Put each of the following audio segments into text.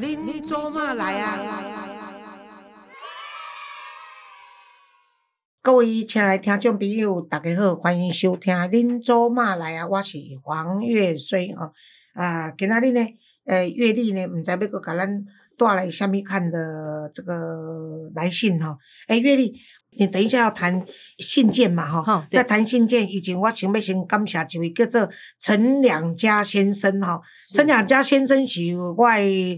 您做嘛来啊？各位亲爱的听众朋友，大家好，欢迎收听《恁做嘛来啊》，我是黄月水哦。啊，今仔日呢，呃，月历呢，毋知要搁甲咱带来虾米看的这个来信吼。诶，月历。你等一下要谈信件嘛，哈，在谈信件以前，我想要先感谢一位叫做陈两家先生，哈，陈两家先生是我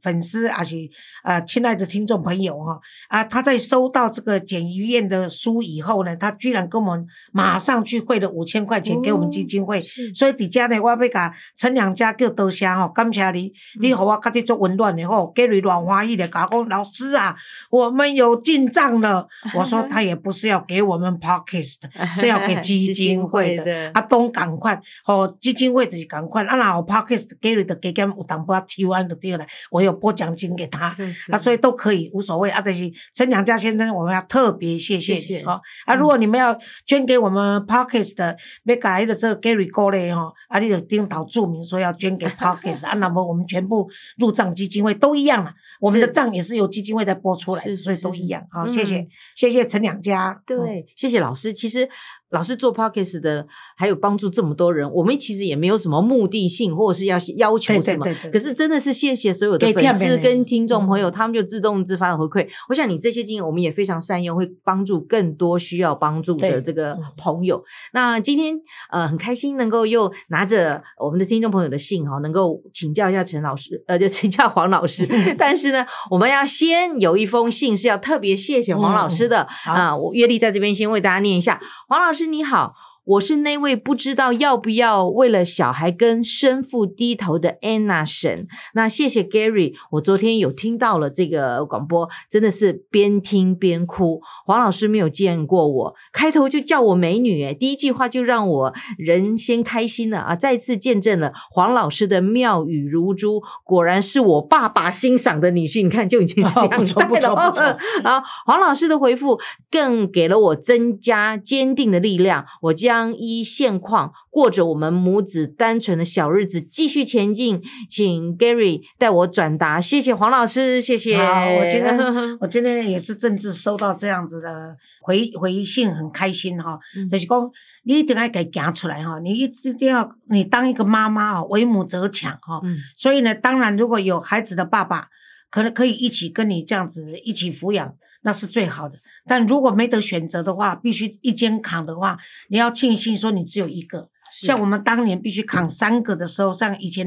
粉丝，也是呃亲爱的听众朋友，哈，啊，他在收到这个简于燕的书以后呢，他居然跟我们马上去汇了五千块钱给我们基金会，所以底下呢，我要甲陈两家叫多谢哈，感谢你，你和我家己做温暖的吼，Gary 暖欢喜的讲讲老师啊，我们有进账了，我说他也。不是要给我们 podcast，是要给基金会的。啊，东赶快，吼，基金会就是赶快。啊，然后 podcast 给你的给给有淡薄仔提完就对了。我有拨奖金给他，啊，所以都可以无所谓。啊，但是陈良家先生，我们要特别谢谢你哈。啊，如果你们要捐给我们 podcast 的，要改的这个 Gary 哥嘞哈，啊，你就领导注明说要捐给 podcast，啊，那么我们全部入账基金会都一样了。我们的账也是由基金会在拨出来，所以都一样。好，谢谢，谢谢陈两家。对，谢谢老师。其实。老师做 podcast 的，还有帮助这么多人，我们其实也没有什么目的性，或者是要要求什么。可是真的是谢谢所有的粉丝跟听众朋友，他们就自动自发的回馈。我想你这些经验，我们也非常善用，会帮助更多需要帮助的这个朋友。那今天呃很开心能够又拿着我们的听众朋友的信哈，能够请教一下陈老师，呃，就请教黄老师。但是呢，我们要先有一封信是要特别谢谢黄老师的啊。我月历在这边先为大家念一下，黄老师。你好。我是那位不知道要不要为了小孩跟生父低头的 Anna 神。那谢谢 Gary，我昨天有听到了这个广播，真的是边听边哭。黄老师没有见过我，开头就叫我美女，诶第一句话就让我人先开心了啊！再次见证了黄老师的妙语如珠，果然是我爸爸欣赏的女婿。你看就已经是这样子了。然后黄老师的回复更给了我增加坚定的力量。我将。将依现况过着我们母子单纯的小日子，继续前进。请 Gary 带我转达，谢谢黄老师，谢谢。我今天 我今天也是正式收到这样子的回回信，很开心哈。就是讲你一定要给讲出来哈，你一定要你当一个妈妈啊，为母则强哈。所以呢，当然如果有孩子的爸爸，可能可以一起跟你这样子一起抚养。那是最好的，但如果没得选择的话，必须一肩扛的话，你要庆幸说你只有一个。像我们当年必须扛三个的时候，像以前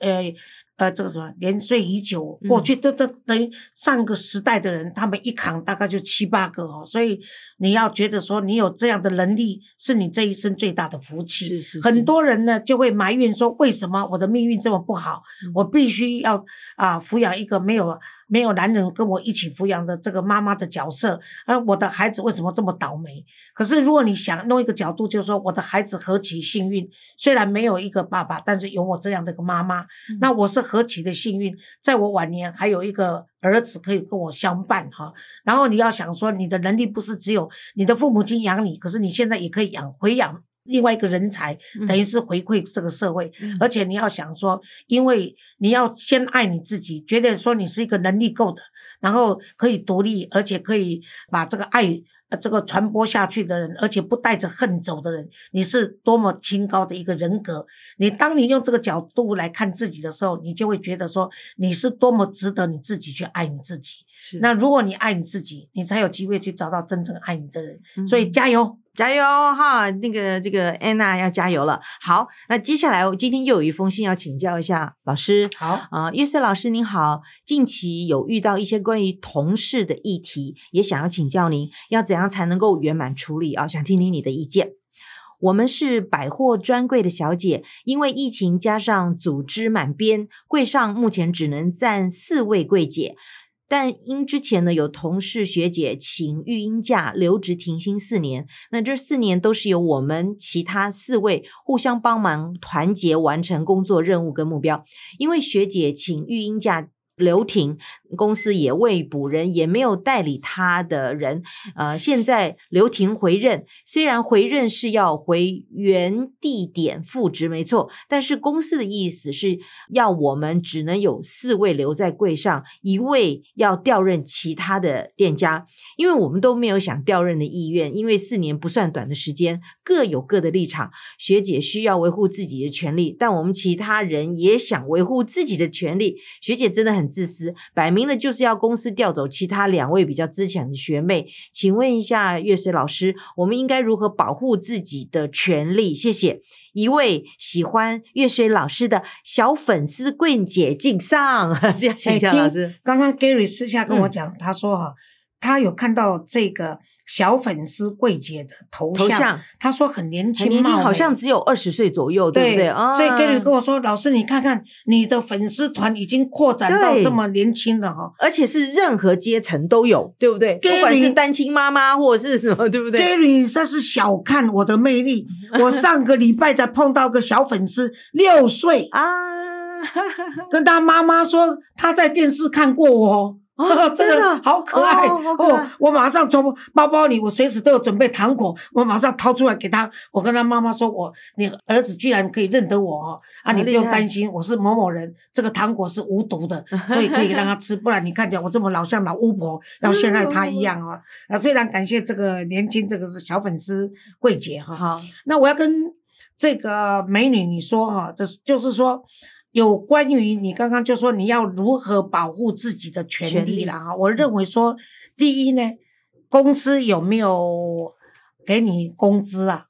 呃。呃，这个什么年岁已久，过去都都等于上个时代的人，他们一扛大概就七八个哦，所以你要觉得说你有这样的能力，是你这一生最大的福气。是是。很多人呢就会埋怨说，为什么我的命运这么不好？我必须要啊抚养一个没有没有男人跟我一起抚养的这个妈妈的角色，而我的孩子为什么这么倒霉？可是如果你想弄一个角度，就是说我的孩子何其幸运，虽然没有一个爸爸，但是有我这样的一个妈妈，那我是。何其的幸运，在我晚年还有一个儿子可以跟我相伴哈。然后你要想说，你的能力不是只有你的父母亲养你，可是你现在也可以养回养另外一个人才，等于是回馈这个社会。而且你要想说，因为你要先爱你自己，觉得说你是一个能力够的，然后可以独立，而且可以把这个爱。这个传播下去的人，而且不带着恨走的人，你是多么清高的一个人格。你当你用这个角度来看自己的时候，你就会觉得说，你是多么值得你自己去爱你自己。那如果你爱你自己，你才有机会去找到真正爱你的人。所以加油！加油哈！那个这个安娜要加油了。好，那接下来我今天又有一封信要请教一下老师。好啊，约瑟老师您好，近期有遇到一些关于同事的议题，也想要请教您，要怎样才能够圆满处理啊？想听听你的意见。我们是百货专柜的小姐，因为疫情加上组织满编，柜上目前只能站四位柜姐。但因之前呢有同事学姐请育婴假留职停薪四年，那这四年都是由我们其他四位互相帮忙团结完成工作任务跟目标。因为学姐请育婴假刘婷，公司也未补人，也没有代理他的人。呃，现在刘婷回任，虽然回任是要回原地点复职，没错，但是公司的意思是要我们只能有四位留在柜上，一位要调任其他的店家，因为我们都没有想调任的意愿，因为四年不算短的时间，各有各的立场。学姐需要维护自己的权利，但我们其他人也想维护自己的权利。学姐真的很。自私，摆明了就是要公司调走其他两位比较资浅的学妹。请问一下月水老师，我们应该如何保护自己的权利？谢谢。一位喜欢月水老师的小粉丝桂姐敬上，这样请教老师。刚刚 Gary 私下跟我讲，他说哈，他有看到这个。小粉丝桂姐的头像，他说很年轻，年轻好像只有二十岁左右，对不对？所以 Gary 跟我说，老师你看看你的粉丝团已经扩展到这么年轻了哈，而且是任何阶层都有，对不对？不管是单亲妈妈或者是什么，对不对？Gary 这是小看我的魅力，我上个礼拜才碰到个小粉丝，六岁啊，跟他妈妈说他在电视看过我。哦，真的好可爱哦！我马上从包包里，我随时都有准备糖果，我马上掏出来给他。我跟他妈妈说：“我你儿子居然可以认得我哦！啊，你不用担心，我是某某人，这个糖果是无毒的，所以可以让他吃。不然你看起来我这么老，像老巫婆要陷害他一样 啊！呃，非常感谢这个年轻，这个是小粉丝桂姐哈。好，那我要跟这个美女你说哈，就是就是说。有关于你刚刚就说你要如何保护自己的权利了哈，我认为说第一呢，公司有没有给你工资啊？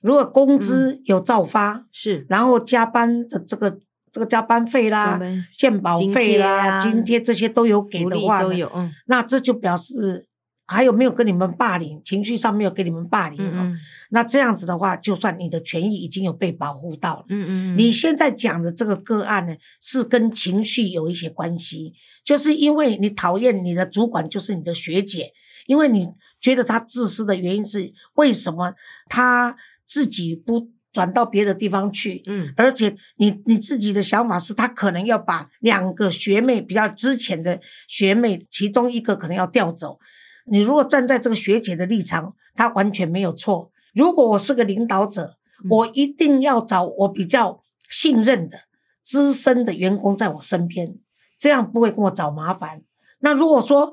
如果工资有照发，是，然后加班的这个这个加班费啦、健保费啦、津贴这些都有给的话呢，那这就表示。还有没有跟你们霸凌？情绪上没有给你们霸凌哦。那这样子的话，就算你的权益已经有被保护到了。嗯嗯你现在讲的这个个案呢，是跟情绪有一些关系，就是因为你讨厌你的主管，就是你的学姐，因为你觉得她自私的原因是为什么她自己不转到别的地方去？嗯。而且你你自己的想法是她可能要把两个学妹比较之前的学妹，其中一个可能要调走。你如果站在这个学姐的立场，她完全没有错。如果我是个领导者，我一定要找我比较信任的资深的员工在我身边，这样不会跟我找麻烦。那如果说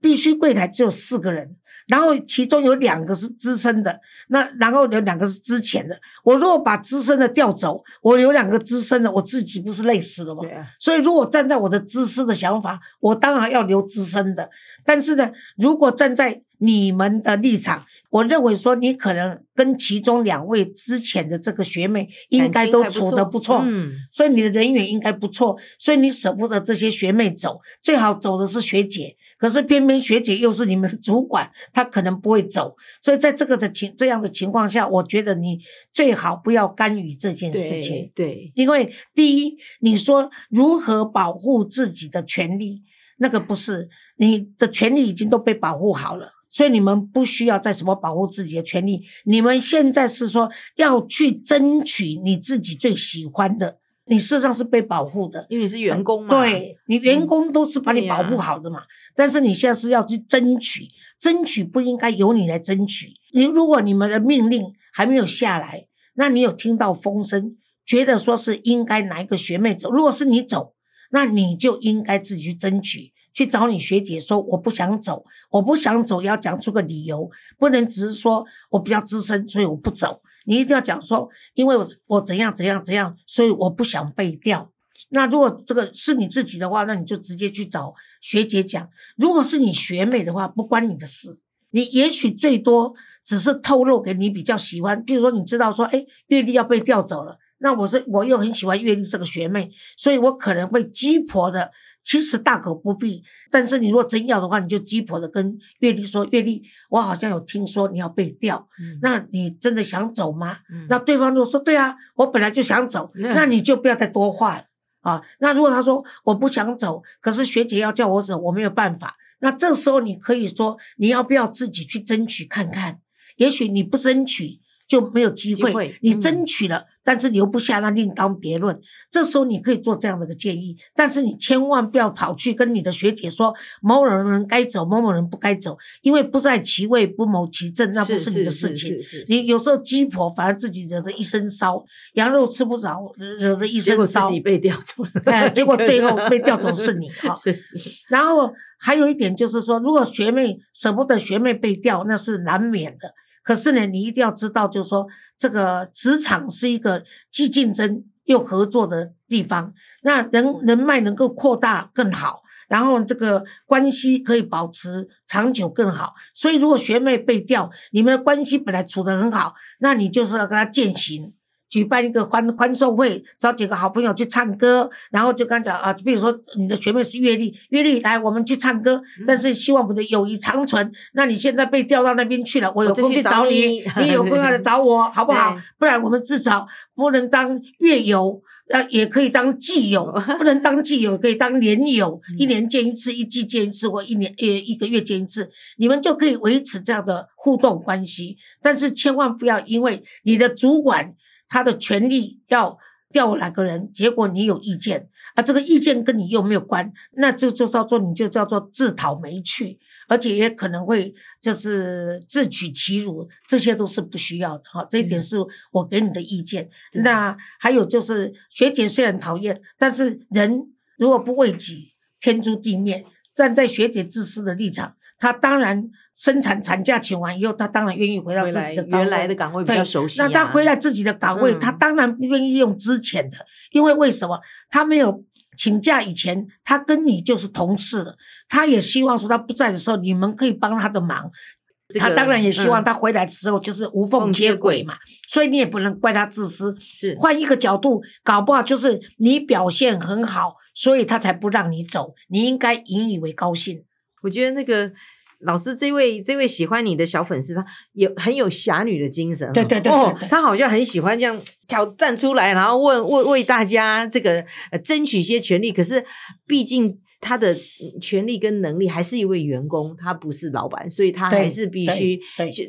必须柜台只有四个人。然后其中有两个是资深的，那然后有两个是之前的。我如果把资深的调走，我有两个资深的，我自己不是累死了吗？对啊。所以如果站在我的自私的想法，我当然要留资深的。但是呢，如果站在你们的立场，我认为说你可能跟其中两位之前的这个学妹应该都处得不错，嗯，所以你的人缘应该不错，所以你舍不得这些学妹走，最好走的是学姐。可是偏偏学姐又是你们的主管，她可能不会走，所以在这个的情这样的情况下，我觉得你最好不要干预这件事情。对，因为第一，你说如何保护自己的权利，那个不是你的权利已经都被保护好了，所以你们不需要再什么保护自己的权利。你们现在是说要去争取你自己最喜欢的。你事实上是被保护的，因为你是员工嘛。对你员工都是把你保护好的嘛。但是你现在是要去争取，争取不应该由你来争取。你如果你们的命令还没有下来，那你有听到风声，觉得说是应该哪一个学妹走？如果是你走，那你就应该自己去争取，去找你学姐说我不想走，我不想走，要讲出个理由，不能只是说我比较资深，所以我不走。你一定要讲说，因为我我怎样怎样怎样，所以我不想被调。那如果这个是你自己的话，那你就直接去找学姐讲。如果是你学妹的话，不关你的事。你也许最多只是透露给你比较喜欢，比如说你知道说，哎，月丽要被调走了，那我是我又很喜欢月丽这个学妹，所以我可能会鸡婆的。其实大可不必，但是你如果真要的话，你就鸡婆的跟月丽说：“月丽，我好像有听说你要被调，那你真的想走吗？”那对方如果说：“对啊，我本来就想走。”那你就不要再多话了啊。那如果他说我不想走，可是学姐要叫我走，我没有办法。那这时候你可以说：“你要不要自己去争取看看？也许你不争取就没有机会，你争取了。”但是留不下那另当别论。这时候你可以做这样的一个建议，但是你千万不要跑去跟你的学姐说某某人该走，某某人不该走，因为不在其位不谋其政，那不是你的事情。你有时候鸡婆反而自己惹得一身骚，羊肉吃不着，惹得一身骚，自己被调走了。哎，结果最后被调走是你 哈。然后还有一点就是说，如果学妹舍不得学妹被调，那是难免的。可是呢，你一定要知道，就是说，这个职场是一个既竞争又合作的地方，那人人脉能够扩大更好，然后这个关系可以保持长久更好。所以，如果学妹被调，你们的关系本来处得很好，那你就是要跟她践行。举办一个欢欢送会，找几个好朋友去唱歌，然后就刚讲啊，比如说你的学妹是月丽，月丽来，我们去唱歌，但是希望我们的友谊长存。那你现在被调到那边去了，我有空去找你，你有空来找我，好不好？不然我们至少不能当月友，呃，也可以当季友，不能当季友，可以当年友，一年见一次，一季见一次，或一年呃一个月见一次，你们就可以维持这样的互动关系。但是千万不要因为你的主管。他的权利要调哪个人，结果你有意见啊？这个意见跟你又没有关，那这就叫做你就叫做自讨没趣，而且也可能会就是自取其辱，这些都是不需要的哈。这一点是我给你的意见。那还有就是学姐虽然讨厌，但是人如果不为己，天诛地灭。站在学姐自私的立场，她当然。生产产假请完以后，他当然愿意回到自己的原来的岗位比较熟悉。那他回来自己的岗位，他当然不愿意用之前的，因为为什么？他没有请假以前，他跟你就是同事了。他也希望说他不在的时候，你们可以帮他的忙。他当然也希望他回来的时候就是无缝接轨嘛。所以你也不能怪他自私。是换一个角度，搞不好就是你表现很好，所以他才不让你走。你应该引以为高兴。我觉得那个。老师，这位这位喜欢你的小粉丝，他有很有侠女的精神。对对对，哦，他好像很喜欢这样挑战出来，然后问为为大家这个争取一些权利。可是毕竟。他的权利跟能力还是一位员工，他不是老板，所以他还是必须，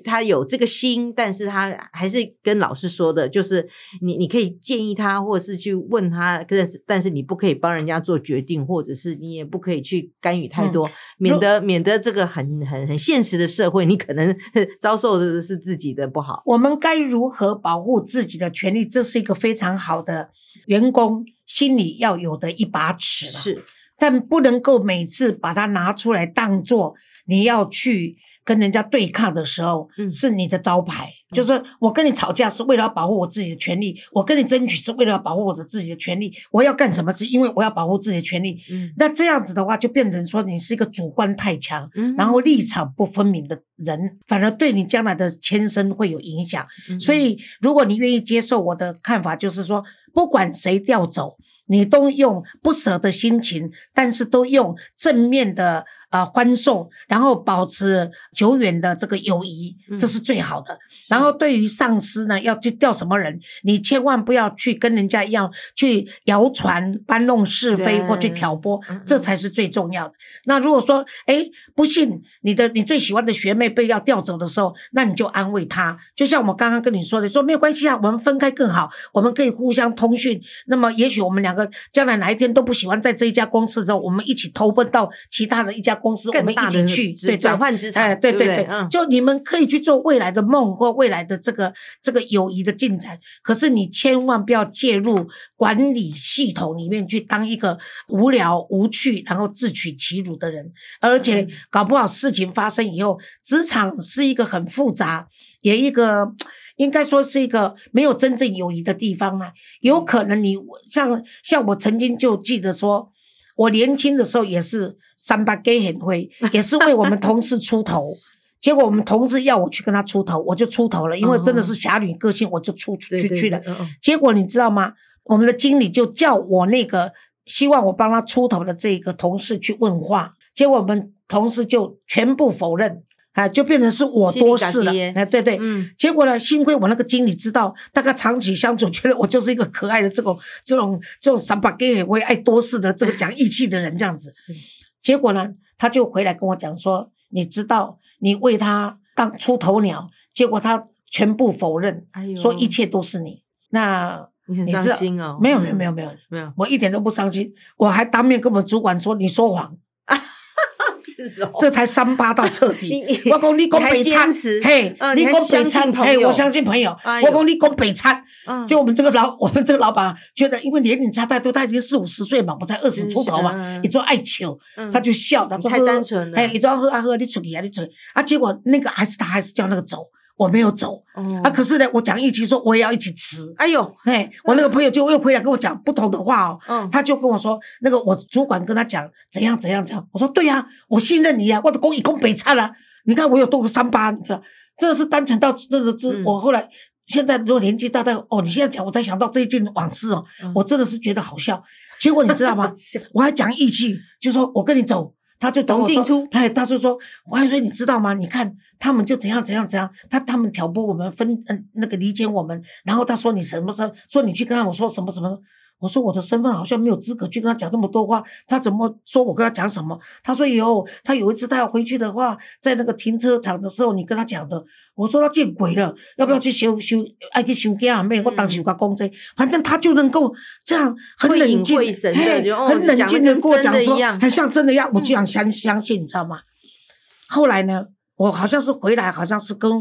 他有这个心，但是他还是跟老师说的，就是你你可以建议他，或者是去问他，但是但是你不可以帮人家做决定，或者是你也不可以去干预太多，免得免得这个很很很现实的社会，你可能 遭受的是自己的不好。我们该如何保护自己的权利？这是一个非常好的员工心里要有的一把尺。是。但不能够每次把它拿出来当做你要去跟人家对抗的时候，是你的招牌。就是我跟你吵架是为了保护我自己的权利，我跟你争取是为了保护我的自己的权利。我要干什么是因为我要保护自己的权利。嗯那这样子的话，就变成说你是一个主观太强，然后立场不分明的人，反而对你将来的牵生会有影响。所以，如果你愿意接受我的看法，就是说，不管谁调走。你都用不舍的心情，但是都用正面的。啊，欢送，然后保持久远的这个友谊，这是最好的。然后对于上司呢，要去调什么人，你千万不要去跟人家一样去谣传、搬弄是非或去挑拨，这才是最重要的。那如果说，哎，不幸你的你最喜欢的学妹被要调走的时候，那你就安慰她，就像我刚刚跟你说的，说没有关系啊，我们分开更好，我们可以互相通讯。那么也许我们两个将来哪一天都不喜欢在这一家公司的时候，我们一起投奔到其他的一家。公司我们一起去，对转换职场，哎，对对对，就你们可以去做未来的梦或未来的这个这个友谊的进展。可是你千万不要介入管理系统里面去当一个无聊无趣然后自取其辱的人，而且搞不好事情发生以后，职场是一个很复杂，也一个应该说是一个没有真正友谊的地方啊。有可能你像像我曾经就记得说。我年轻的时候也是三八 gay 很会，也是为我们同事出头。结果我们同事要我去跟他出头，我就出头了，因为真的是侠女个性，我就出去去了。结果你知道吗？我们的经理就叫我那个希望我帮他出头的这个同事去问话，结果我们同事就全部否认。啊，就变成是我多事了，哎，对对，嗯，结果呢，幸亏我那个经理知道，大概长期相处，觉得我就是一个可爱的这种这种这种三八 gay，我也爱多事的这个讲义气的人这样子。结果呢，他就回来跟我讲说，你知道，你为他当出头鸟，结果他全部否认，说一切都是你。那你很伤心哦？没有没有没有没有没有，我一点都不伤心，我还当面跟我们主管说你说谎。这才三八到彻底。我讲你讲北餐，嘿，你讲北餐，嘿，我相信朋友。我讲你讲北餐，就我们这个老，我们这个老板觉得，因为年龄差太多，他已经四五十岁嘛，我才二十出头嘛，你做爱球，他就笑，他说太单纯了。哎，一做喝啊喝，你出去啊你出去，啊，结果那个还是他还是叫那个走。我没有走啊，可是呢，我讲一起说我也要一起吃。哎呦，哎，我那个朋友就又回来跟我讲不同的话哦。嗯，他就跟我说，那个我主管跟他讲怎样怎样怎样。我说对呀，我信任你呀，我的公以公北差了。你看我有多个伤疤，你知道，真的是单纯到这个这。我后来现在如果年纪大大哦，你现在讲我才想到这一件往事哦，我真的是觉得好笑。结果你知道吗？我还讲义气，就说我跟你走。他就同我说，哎，他就说，王海瑞，你知道吗？你看他们就怎样怎样怎样，他他们挑拨我们分，嗯，那个理解我们。然后他说你什么时候说你去跟他们说什么什么。我说我的身份好像没有资格去跟他讲那么多话，他怎么说我跟他讲什么？他说有，他有一次他要回去的话，在那个停车场的时候，你跟他讲的。我说他见鬼了，要不要去修修？爱去修家妹，我当时有个公这，反正他就能够这样很冷静，很冷静的跟我讲说，很像真的一样，我居然相相信，你知道吗？后来呢，我好像是回来，好像是跟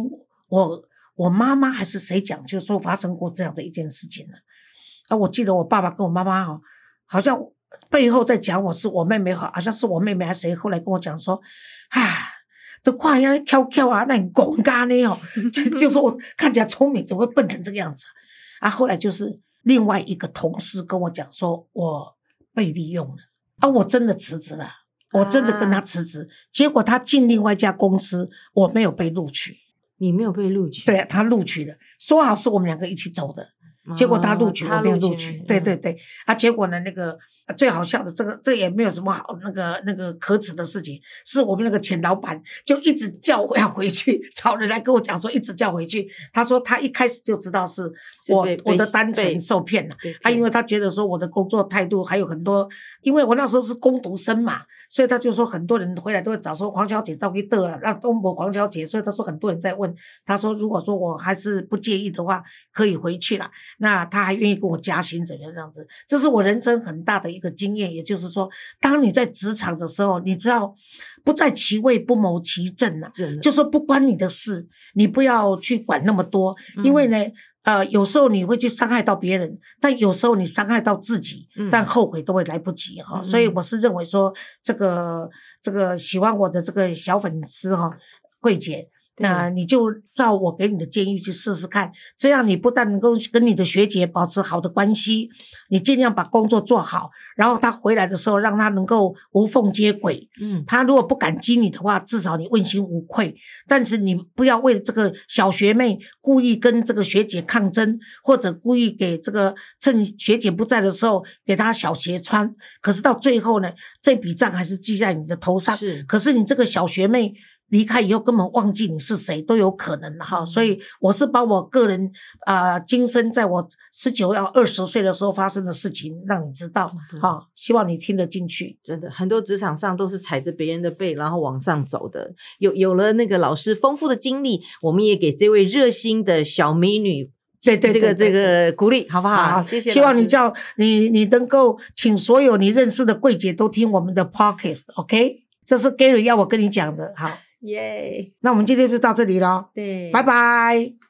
我我妈妈还是谁讲，就说发生过这样的一件事情了。啊，我记得我爸爸跟我妈妈哦，好像背后在讲我是我妹妹好，好像是我妹妹还是谁，后来跟我讲说，啊，这话要跳跳啊，那你公干呢哦，就就说我看起来聪明，怎么会笨成这个样子？啊，后来就是另外一个同事跟我讲说，我被利用了，啊，我真的辞职了，我真的跟他辞职，结果他进另外一家公司，我没有被录取，你没有被录取？对，他录取了，说好是我们两个一起走的。结果他录取，我没有录取。对对对，啊，结果呢，那个最好笑的，这个这也没有什么好那个那个可耻的事情，是我们那个前老板就一直叫我要回去，找人来跟我讲说，一直叫回去。他说他一开始就知道是我我的单纯受骗了，他因为他觉得说我的工作态度还有很多，因为我那时候是攻读生嘛，所以他就说很多人回来都会找说黄小姐照给得了，让东博黄小姐，所以他说很多人在问，他说如果说我还是不介意的话，可以回去了。那他还愿意给我加薪，怎样这样子？这是我人生很大的一个经验。也就是说，当你在职场的时候，你知道不在其位不谋其政呐，就说不关你的事，你不要去管那么多。因为呢，呃，有时候你会去伤害到别人，但有时候你伤害到自己，但后悔都会来不及哈。所以我是认为说，这个这个喜欢我的这个小粉丝哈，慧姐。那你就照我给你的建议去试试看，这样你不但能够跟你的学姐保持好的关系，你尽量把工作做好，然后他回来的时候让他能够无缝接轨。嗯，他如果不感激你的话，至少你问心无愧。但是你不要为了这个小学妹故意跟这个学姐抗争，或者故意给这个趁学姐不在的时候给她小鞋穿。可是到最后呢，这笔账还是记在你的头上。是，可是你这个小学妹。离开以后根本忘记你是谁都有可能哈，所以我是把我个人啊，今生在我十九到二十岁的时候发生的事情让你知道哈，希望你听得进去。真的，很多职场上都是踩着别人的背然后往上走的。有有了那个老师丰富的经历，我们也给这位热心的小美女对对这个这个鼓励，好不好？谢谢。希望你叫你你能够请所有你认识的柜姐都听我们的 podcast，OK？这是 Gary 要我跟你讲的，好。耶，那我们今天就到这里了，对，拜拜。